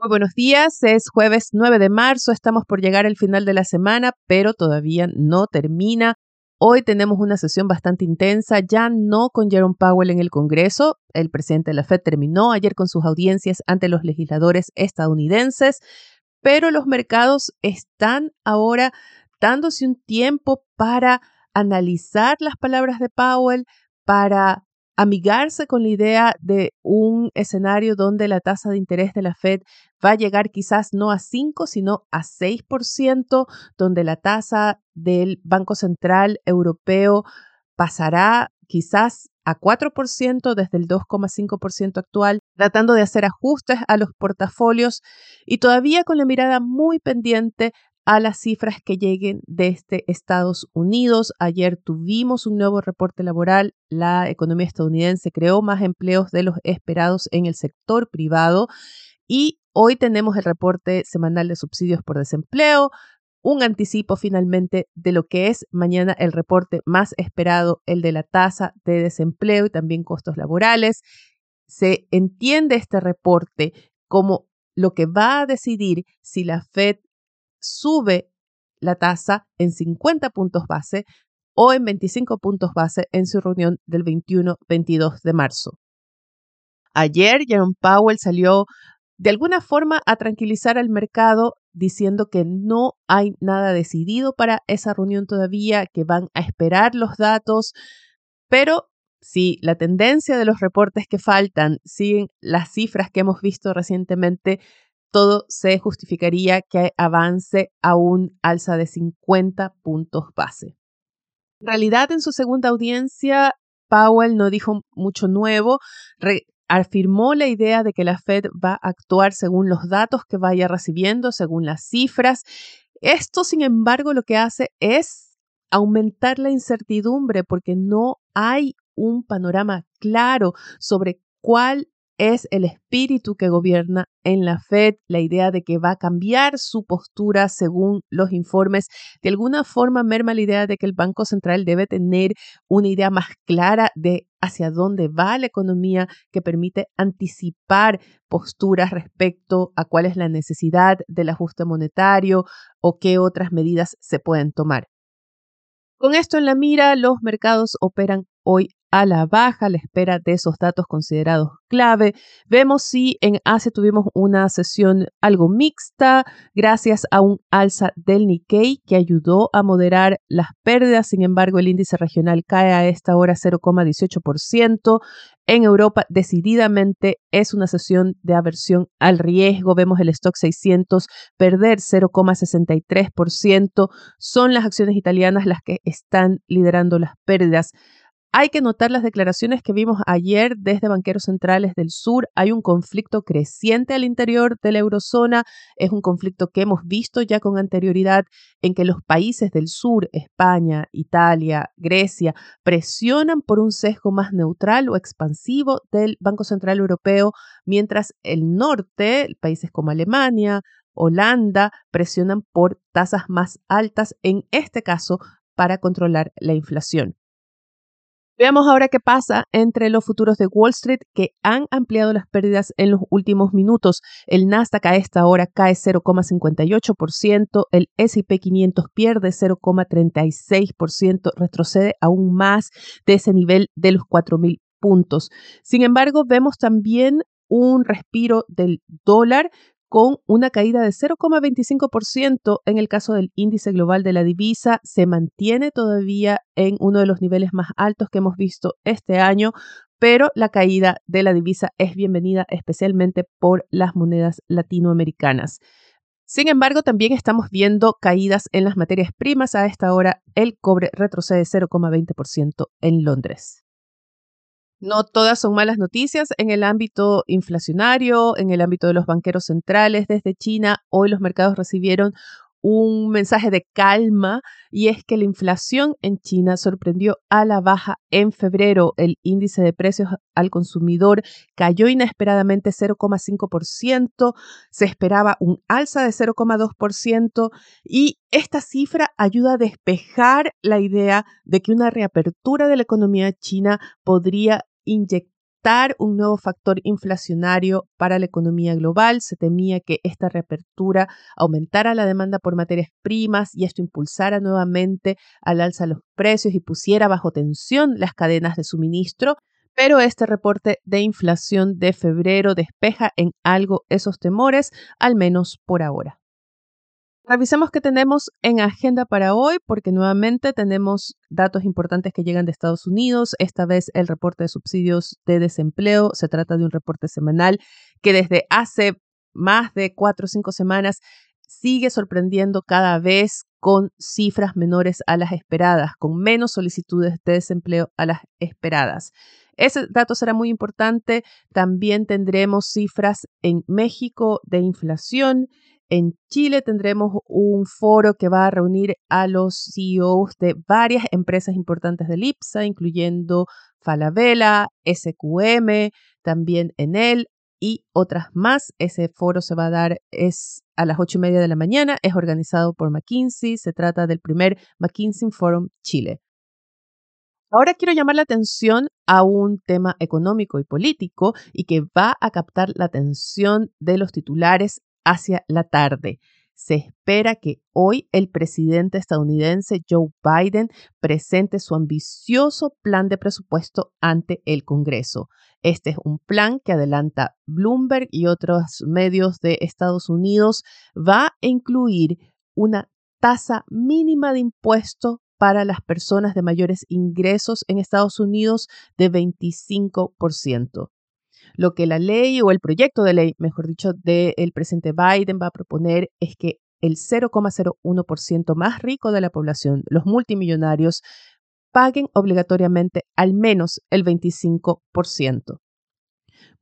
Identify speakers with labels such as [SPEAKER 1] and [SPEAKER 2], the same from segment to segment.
[SPEAKER 1] Muy buenos días, es jueves 9 de marzo, estamos por llegar al final de la semana, pero todavía no termina. Hoy tenemos una sesión bastante intensa, ya no con Jerome Powell en el Congreso, el presidente de la Fed terminó ayer con sus audiencias ante los legisladores estadounidenses, pero los mercados están ahora dándose un tiempo para analizar las palabras de Powell, para amigarse con la idea de un escenario donde la tasa de interés de la Fed va a llegar quizás no a 5, sino a 6%, donde la tasa del Banco Central Europeo pasará quizás a 4% desde el 2,5% actual, tratando de hacer ajustes a los portafolios. Y todavía con la mirada muy pendiente a las cifras que lleguen desde Estados Unidos. Ayer tuvimos un nuevo reporte laboral. La economía estadounidense creó más empleos de los esperados en el sector privado y hoy tenemos el reporte semanal de subsidios por desempleo, un anticipo finalmente de lo que es mañana el reporte más esperado, el de la tasa de desempleo y también costos laborales. Se entiende este reporte como lo que va a decidir si la Fed sube la tasa en 50 puntos base o en 25 puntos base en su reunión del 21-22 de marzo. Ayer Jerome Powell salió de alguna forma a tranquilizar al mercado diciendo que no hay nada decidido para esa reunión todavía, que van a esperar los datos, pero si la tendencia de los reportes que faltan siguen las cifras que hemos visto recientemente, todo se justificaría que avance a un alza de 50 puntos base. En realidad, en su segunda audiencia, Powell no dijo mucho nuevo, afirmó la idea de que la Fed va a actuar según los datos que vaya recibiendo, según las cifras. Esto, sin embargo, lo que hace es aumentar la incertidumbre porque no hay un panorama claro sobre cuál es el espíritu que gobierna en la Fed, la idea de que va a cambiar su postura según los informes. De alguna forma merma la idea de que el Banco Central debe tener una idea más clara de hacia dónde va la economía que permite anticipar posturas respecto a cuál es la necesidad del ajuste monetario o qué otras medidas se pueden tomar. Con esto en la mira, los mercados operan hoy a la baja, la espera de esos datos considerados clave. Vemos si en Asia tuvimos una sesión algo mixta gracias a un alza del Nikkei que ayudó a moderar las pérdidas. Sin embargo, el índice regional cae a esta hora 0,18%. En Europa, decididamente es una sesión de aversión al riesgo. Vemos el stock 600 perder 0,63%. Son las acciones italianas las que están liderando las pérdidas. Hay que notar las declaraciones que vimos ayer desde banqueros centrales del sur. Hay un conflicto creciente al interior de la eurozona. Es un conflicto que hemos visto ya con anterioridad en que los países del sur, España, Italia, Grecia, presionan por un sesgo más neutral o expansivo del Banco Central Europeo, mientras el norte, países como Alemania, Holanda, presionan por tasas más altas, en este caso para controlar la inflación. Veamos ahora qué pasa entre los futuros de Wall Street que han ampliado las pérdidas en los últimos minutos. El Nasdaq a esta hora cae 0,58%, el S&P 500 pierde 0,36%, retrocede aún más de ese nivel de los 4.000 puntos. Sin embargo, vemos también un respiro del dólar con una caída de 0,25% en el caso del índice global de la divisa, se mantiene todavía en uno de los niveles más altos que hemos visto este año, pero la caída de la divisa es bienvenida especialmente por las monedas latinoamericanas. Sin embargo, también estamos viendo caídas en las materias primas. A esta hora, el cobre retrocede 0,20% en Londres. No todas son malas noticias en el ámbito inflacionario, en el ámbito de los banqueros centrales desde China. Hoy los mercados recibieron un mensaje de calma y es que la inflación en China sorprendió a la baja en febrero. El índice de precios al consumidor cayó inesperadamente 0,5%, se esperaba un alza de 0,2% y esta cifra ayuda a despejar la idea de que una reapertura de la economía china podría inyectar un nuevo factor inflacionario para la economía global. Se temía que esta reapertura aumentara la demanda por materias primas y esto impulsara nuevamente al alza los precios y pusiera bajo tensión las cadenas de suministro. Pero este reporte de inflación de febrero despeja en algo esos temores, al menos por ahora. Revisemos qué tenemos en agenda para hoy, porque nuevamente tenemos datos importantes que llegan de Estados Unidos. Esta vez el reporte de subsidios de desempleo. Se trata de un reporte semanal que desde hace más de cuatro o cinco semanas sigue sorprendiendo cada vez con cifras menores a las esperadas, con menos solicitudes de desempleo a las esperadas. Ese dato será muy importante. También tendremos cifras en México de inflación en Chile tendremos un foro que va a reunir a los CEOs de varias empresas importantes del IPSA, incluyendo Falabella, SQM, también Enel y otras más. Ese foro se va a dar es a las ocho y media de la mañana. Es organizado por McKinsey. Se trata del primer McKinsey Forum Chile. Ahora quiero llamar la atención a un tema económico y político y que va a captar la atención de los titulares hacia la tarde. Se espera que hoy el presidente estadounidense Joe Biden presente su ambicioso plan de presupuesto ante el Congreso. Este es un plan que adelanta Bloomberg y otros medios de Estados Unidos. Va a incluir una tasa mínima de impuesto para las personas de mayores ingresos en Estados Unidos de 25%. Lo que la ley o el proyecto de ley, mejor dicho, del presidente Biden va a proponer es que el 0,01% más rico de la población, los multimillonarios, paguen obligatoriamente al menos el 25%.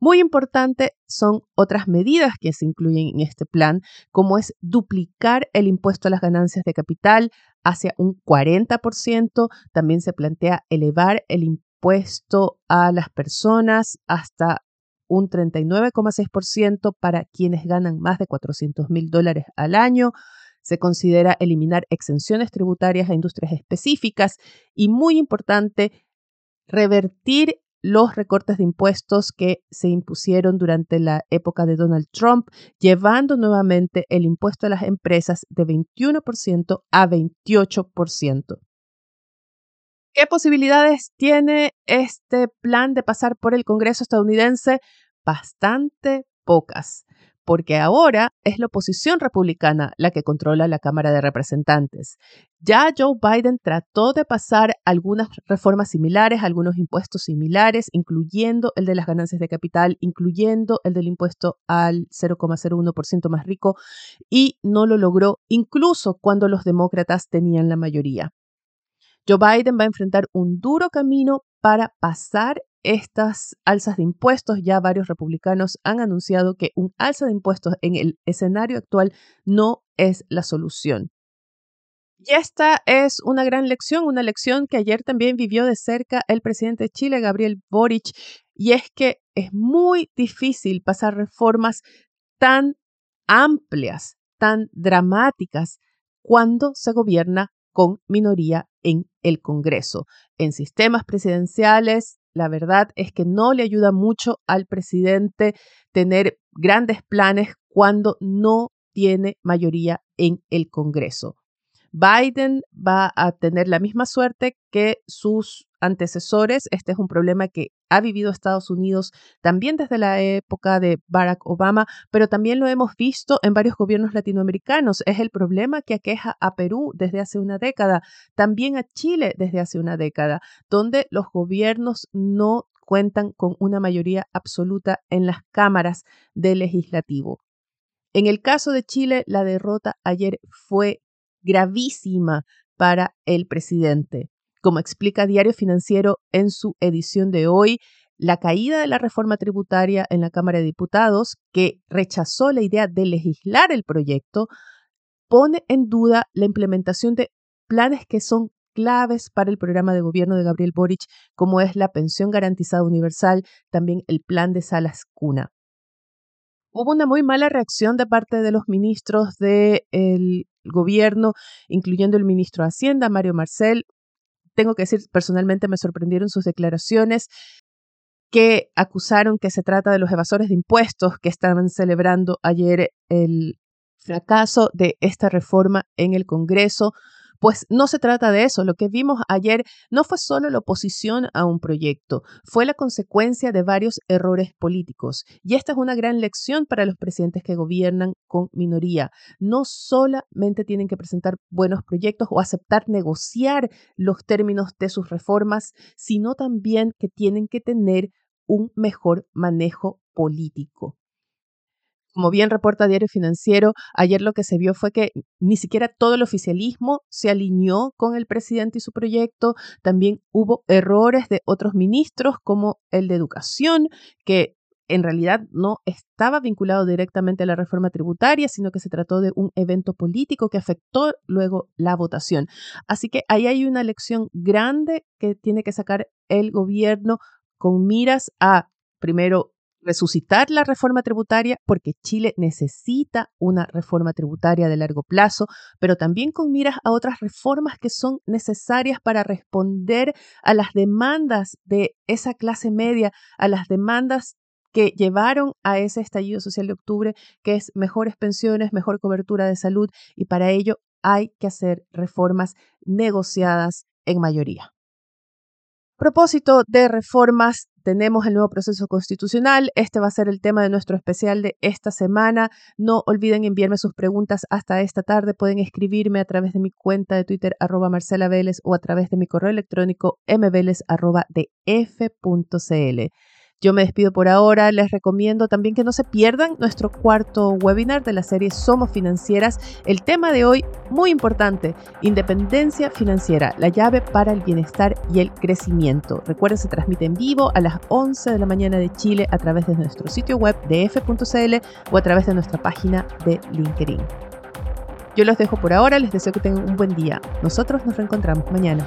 [SPEAKER 1] Muy importante son otras medidas que se incluyen en este plan, como es duplicar el impuesto a las ganancias de capital hacia un 40%. También se plantea elevar el impuesto a las personas hasta un 39,6% para quienes ganan más de 400 mil dólares al año. Se considera eliminar exenciones tributarias a industrias específicas y, muy importante, revertir los recortes de impuestos que se impusieron durante la época de Donald Trump, llevando nuevamente el impuesto a las empresas de 21% a 28%. ¿Qué posibilidades tiene este plan de pasar por el Congreso estadounidense? Bastante pocas, porque ahora es la oposición republicana la que controla la Cámara de Representantes. Ya Joe Biden trató de pasar algunas reformas similares, algunos impuestos similares, incluyendo el de las ganancias de capital, incluyendo el del impuesto al 0,01% más rico, y no lo logró incluso cuando los demócratas tenían la mayoría. Joe Biden va a enfrentar un duro camino para pasar estas alzas de impuestos. Ya varios republicanos han anunciado que un alza de impuestos en el escenario actual no es la solución. Y esta es una gran lección, una lección que ayer también vivió de cerca el presidente de Chile, Gabriel Boric, y es que es muy difícil pasar reformas tan amplias, tan dramáticas, cuando se gobierna con minoría en el Congreso. En sistemas presidenciales, la verdad es que no le ayuda mucho al presidente tener grandes planes cuando no tiene mayoría en el Congreso. Biden va a tener la misma suerte que sus antecesores. Este es un problema que ha vivido Estados Unidos también desde la época de Barack Obama, pero también lo hemos visto en varios gobiernos latinoamericanos. Es el problema que aqueja a Perú desde hace una década, también a Chile desde hace una década, donde los gobiernos no cuentan con una mayoría absoluta en las cámaras del legislativo. En el caso de Chile, la derrota ayer fue gravísima para el presidente. Como explica Diario Financiero en su edición de hoy, La caída de la reforma tributaria en la Cámara de Diputados, que rechazó la idea de legislar el proyecto, pone en duda la implementación de planes que son claves para el programa de gobierno de Gabriel Boric, como es la pensión garantizada universal, también el plan de salas cuna. Hubo una muy mala reacción de parte de los ministros del gobierno, incluyendo el ministro de Hacienda, Mario Marcel. Tengo que decir, personalmente me sorprendieron sus declaraciones que acusaron que se trata de los evasores de impuestos que estaban celebrando ayer el fracaso de esta reforma en el Congreso. Pues no se trata de eso. Lo que vimos ayer no fue solo la oposición a un proyecto, fue la consecuencia de varios errores políticos. Y esta es una gran lección para los presidentes que gobiernan con minoría. No solamente tienen que presentar buenos proyectos o aceptar negociar los términos de sus reformas, sino también que tienen que tener un mejor manejo político. Como bien reporta Diario Financiero, ayer lo que se vio fue que ni siquiera todo el oficialismo se alineó con el presidente y su proyecto. También hubo errores de otros ministros, como el de Educación, que en realidad no estaba vinculado directamente a la reforma tributaria, sino que se trató de un evento político que afectó luego la votación. Así que ahí hay una lección grande que tiene que sacar el gobierno con miras a, primero, resucitar la reforma tributaria porque Chile necesita una reforma tributaria de largo plazo, pero también con miras a otras reformas que son necesarias para responder a las demandas de esa clase media, a las demandas que llevaron a ese estallido social de octubre, que es mejores pensiones, mejor cobertura de salud, y para ello hay que hacer reformas negociadas en mayoría propósito de reformas, tenemos el nuevo proceso constitucional. Este va a ser el tema de nuestro especial de esta semana. No olviden enviarme sus preguntas hasta esta tarde. Pueden escribirme a través de mi cuenta de Twitter, arroba Marcela Vélez, o a través de mi correo electrónico mveles, yo me despido por ahora, les recomiendo también que no se pierdan nuestro cuarto webinar de la serie Somos Financieras. El tema de hoy, muy importante, independencia financiera, la llave para el bienestar y el crecimiento. Recuerden, se transmite en vivo a las 11 de la mañana de Chile a través de nuestro sitio web de f.cl o a través de nuestra página de LinkedIn. Yo los dejo por ahora, les deseo que tengan un buen día. Nosotros nos reencontramos mañana.